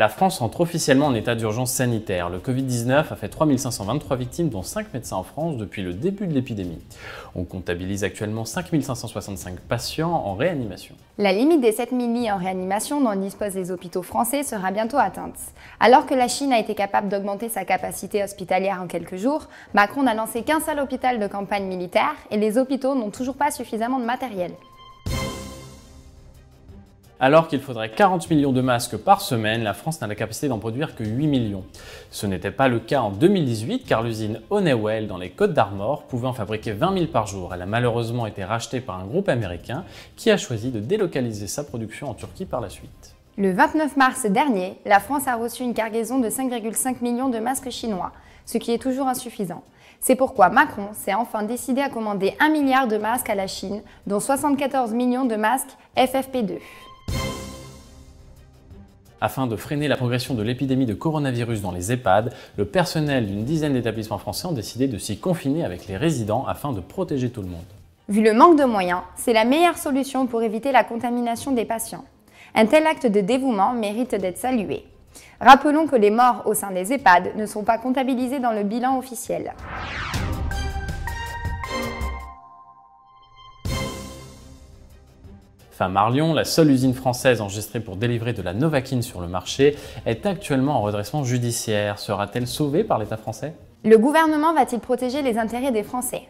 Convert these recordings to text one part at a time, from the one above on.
La France entre officiellement en état d'urgence sanitaire. Le Covid-19 a fait 3523 victimes, dont 5 médecins en France depuis le début de l'épidémie. On comptabilise actuellement 5565 patients en réanimation. La limite des 7000 lits en réanimation dont disposent les hôpitaux français sera bientôt atteinte. Alors que la Chine a été capable d'augmenter sa capacité hospitalière en quelques jours, Macron n'a lancé qu'un seul hôpital de campagne militaire et les hôpitaux n'ont toujours pas suffisamment de matériel. Alors qu'il faudrait 40 millions de masques par semaine, la France n'a la capacité d'en produire que 8 millions. Ce n'était pas le cas en 2018 car l'usine Honeywell dans les Côtes d'Armor pouvait en fabriquer 20 000 par jour. Elle a malheureusement été rachetée par un groupe américain qui a choisi de délocaliser sa production en Turquie par la suite. Le 29 mars dernier, la France a reçu une cargaison de 5,5 millions de masques chinois, ce qui est toujours insuffisant. C'est pourquoi Macron s'est enfin décidé à commander 1 milliard de masques à la Chine, dont 74 millions de masques FFP2. Afin de freiner la progression de l'épidémie de coronavirus dans les EHPAD, le personnel d'une dizaine d'établissements français ont décidé de s'y confiner avec les résidents afin de protéger tout le monde. Vu le manque de moyens, c'est la meilleure solution pour éviter la contamination des patients. Un tel acte de dévouement mérite d'être salué. Rappelons que les morts au sein des EHPAD ne sont pas comptabilisés dans le bilan officiel. Marlion, la seule usine française enregistrée pour délivrer de la Novaquine sur le marché, est actuellement en redressement judiciaire. Sera-t-elle sauvée par l'État français? Le gouvernement va-t-il protéger les intérêts des Français?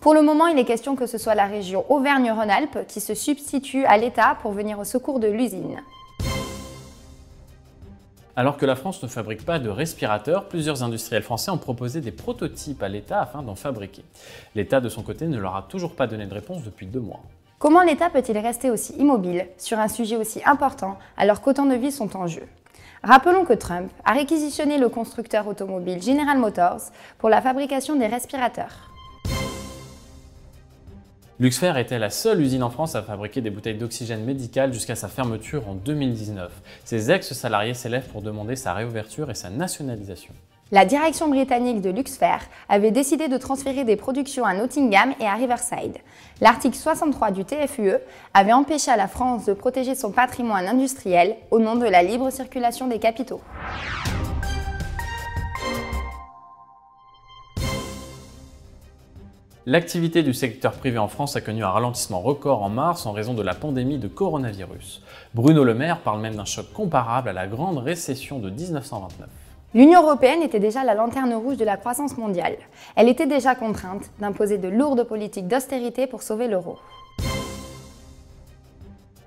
Pour le moment, il est question que ce soit la région Auvergne-Rhône-Alpes qui se substitue à l'État pour venir au secours de l'usine. Alors que la France ne fabrique pas de respirateurs, plusieurs industriels français ont proposé des prototypes à l'État afin d'en fabriquer. L'État, de son côté, ne leur a toujours pas donné de réponse depuis deux mois. Comment l'État peut-il rester aussi immobile sur un sujet aussi important alors qu'autant de vies sont en jeu? Rappelons que Trump a réquisitionné le constructeur automobile General Motors pour la fabrication des respirateurs. Luxfer était la seule usine en France à fabriquer des bouteilles d'oxygène médical jusqu'à sa fermeture en 2019. Ses ex-salariés s'élèvent pour demander sa réouverture et sa nationalisation. La direction britannique de Luxfer avait décidé de transférer des productions à Nottingham et à Riverside. L'article 63 du TFUE avait empêché à la France de protéger son patrimoine industriel au nom de la libre circulation des capitaux. L'activité du secteur privé en France a connu un ralentissement record en mars en raison de la pandémie de coronavirus. Bruno Le Maire parle même d'un choc comparable à la grande récession de 1929. L'Union européenne était déjà la lanterne rouge de la croissance mondiale. Elle était déjà contrainte d'imposer de lourdes politiques d'austérité pour sauver l'euro.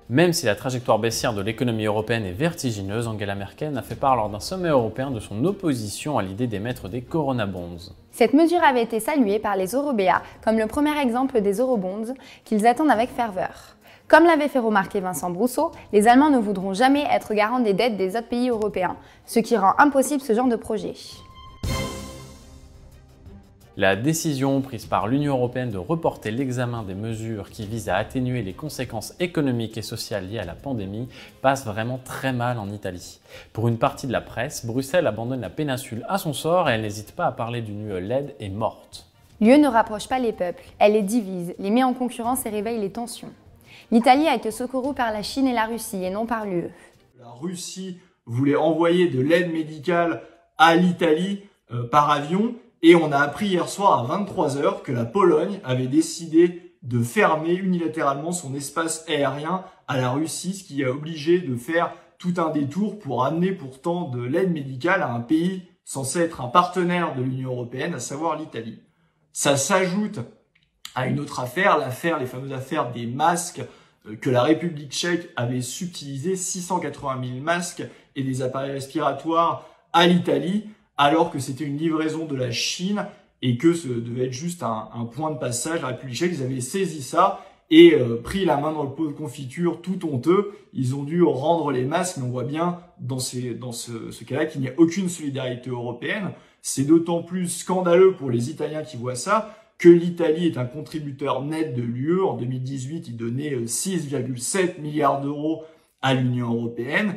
Même si la trajectoire baissière de l'économie européenne est vertigineuse, Angela Merkel a fait part lors d'un sommet européen de son opposition à l'idée d'émettre des Corona Bonds. Cette mesure avait été saluée par les Européens comme le premier exemple des Eurobonds qu'ils attendent avec ferveur. Comme l'avait fait remarquer Vincent Brousseau, les Allemands ne voudront jamais être garants des dettes des autres pays européens, ce qui rend impossible ce genre de projet. La décision prise par l'Union européenne de reporter l'examen des mesures qui visent à atténuer les conséquences économiques et sociales liées à la pandémie passe vraiment très mal en Italie. Pour une partie de la presse, Bruxelles abandonne la péninsule à son sort et elle n'hésite pas à parler d'une UE laide et morte. L'UE ne rapproche pas les peuples, elle les divise, les met en concurrence et réveille les tensions. L'Italie a été secourue par la Chine et la Russie et non par l'UE. La Russie voulait envoyer de l'aide médicale à l'Italie euh, par avion et on a appris hier soir à 23h que la Pologne avait décidé de fermer unilatéralement son espace aérien à la Russie, ce qui a obligé de faire tout un détour pour amener pourtant de l'aide médicale à un pays censé être un partenaire de l'Union européenne, à savoir l'Italie. Ça s'ajoute à une autre affaire, l'affaire, les fameuses affaires des masques euh, que la République tchèque avait subtilisé 680 000 masques et des appareils respiratoires à l'Italie, alors que c'était une livraison de la Chine et que ce devait être juste un, point de passage. La République tchèque, ils avaient saisi ça et euh, pris la main dans le pot de confiture tout honteux. Ils ont dû rendre les masques, mais on voit bien dans, ces, dans ce, ce cas-là qu'il n'y a aucune solidarité européenne. C'est d'autant plus scandaleux pour les Italiens qui voient ça que l'Italie est un contributeur net de l'UE. En 2018, il donnait 6,7 euh, milliards d'euros à l'Union européenne.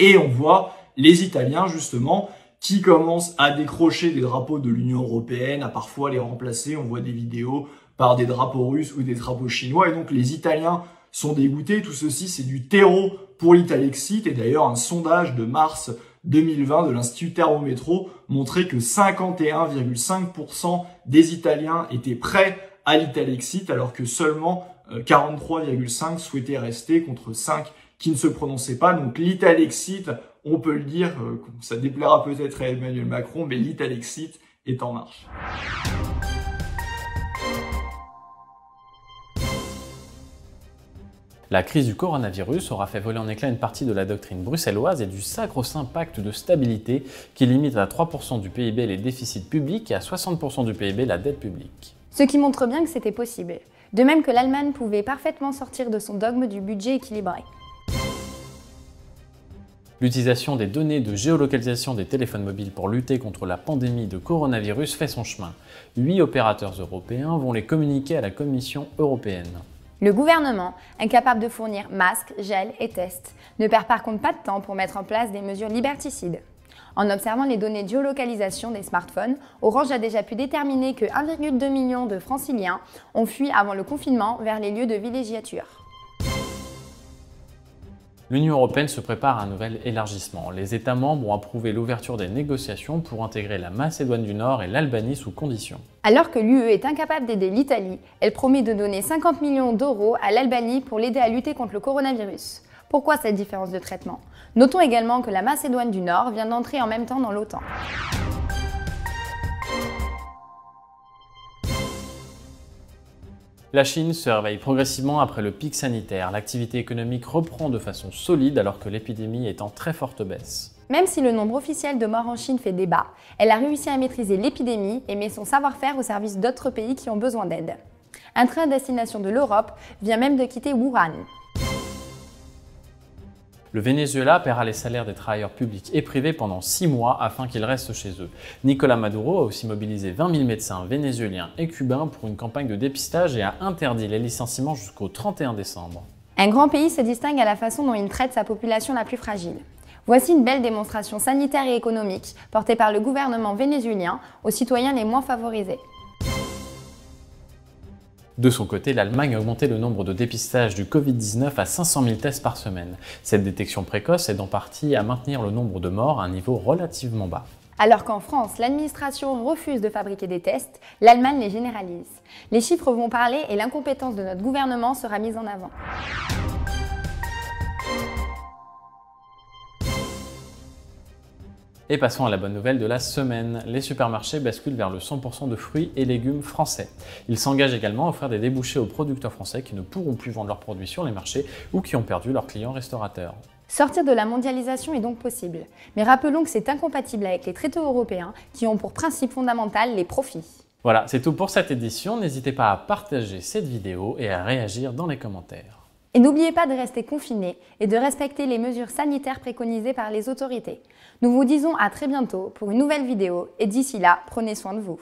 Et on voit les Italiens, justement, qui commencent à décrocher des drapeaux de l'Union européenne, à parfois les remplacer. On voit des vidéos par des drapeaux russes ou des drapeaux chinois. Et donc les Italiens sont dégoûtés. Tout ceci, c'est du terreau pour l'Italexit. Et d'ailleurs, un sondage de mars 2020 de l'Institut Thermométro montrait que 51,5% des Italiens étaient prêts à l'Italexit, alors que seulement 43,5 euh, souhaitaient rester contre 5 qui ne se prononçaient pas. Donc l'Italexit, on peut le dire, euh, ça déplaira peut-être à Emmanuel Macron, mais l'Italexit est en marche. La crise du coronavirus aura fait voler en éclat une partie de la doctrine bruxelloise et du sacro-saint pacte de stabilité qui limite à 3% du PIB les déficits publics et à 60% du PIB la dette publique. Ce qui montre bien que c'était possible. De même que l'Allemagne pouvait parfaitement sortir de son dogme du budget équilibré. L'utilisation des données de géolocalisation des téléphones mobiles pour lutter contre la pandémie de coronavirus fait son chemin. Huit opérateurs européens vont les communiquer à la Commission européenne. Le gouvernement, incapable de fournir masques, gel et tests, ne perd par contre pas de temps pour mettre en place des mesures liberticides. En observant les données de géolocalisation des smartphones, Orange a déjà pu déterminer que 1,2 million de franciliens ont fui avant le confinement vers les lieux de villégiature. L'Union européenne se prépare à un nouvel élargissement. Les États membres ont approuvé l'ouverture des négociations pour intégrer la Macédoine du Nord et l'Albanie sous conditions. Alors que l'UE est incapable d'aider l'Italie, elle promet de donner 50 millions d'euros à l'Albanie pour l'aider à lutter contre le coronavirus. Pourquoi cette différence de traitement? Notons également que la Macédoine du Nord vient d'entrer en même temps dans l'OTAN. La Chine se réveille progressivement après le pic sanitaire. L'activité économique reprend de façon solide alors que l'épidémie est en très forte baisse. Même si le nombre officiel de morts en Chine fait débat, elle a réussi à maîtriser l'épidémie et met son savoir-faire au service d'autres pays qui ont besoin d'aide. Un train à destination de l'Europe vient même de quitter Wuhan. Le Venezuela paiera les salaires des travailleurs publics et privés pendant six mois afin qu'ils restent chez eux. Nicolas Maduro a aussi mobilisé 20 000 médecins vénézuéliens et cubains pour une campagne de dépistage et a interdit les licenciements jusqu'au 31 décembre. Un grand pays se distingue à la façon dont il traite sa population la plus fragile. Voici une belle démonstration sanitaire et économique portée par le gouvernement vénézuélien aux citoyens les moins favorisés. De son côté, l'Allemagne a augmenté le nombre de dépistages du Covid-19 à 500 000 tests par semaine. Cette détection précoce aide en partie à maintenir le nombre de morts à un niveau relativement bas. Alors qu'en France, l'administration refuse de fabriquer des tests, l'Allemagne les généralise. Les chiffres vont parler et l'incompétence de notre gouvernement sera mise en avant. Et passons à la bonne nouvelle de la semaine. Les supermarchés basculent vers le 100% de fruits et légumes français. Ils s'engagent également à offrir des débouchés aux producteurs français qui ne pourront plus vendre leurs produits sur les marchés ou qui ont perdu leurs clients restaurateurs. Sortir de la mondialisation est donc possible. Mais rappelons que c'est incompatible avec les traités européens qui ont pour principe fondamental les profits. Voilà, c'est tout pour cette édition. N'hésitez pas à partager cette vidéo et à réagir dans les commentaires. Et n'oubliez pas de rester confiné et de respecter les mesures sanitaires préconisées par les autorités. Nous vous disons à très bientôt pour une nouvelle vidéo et d'ici là, prenez soin de vous.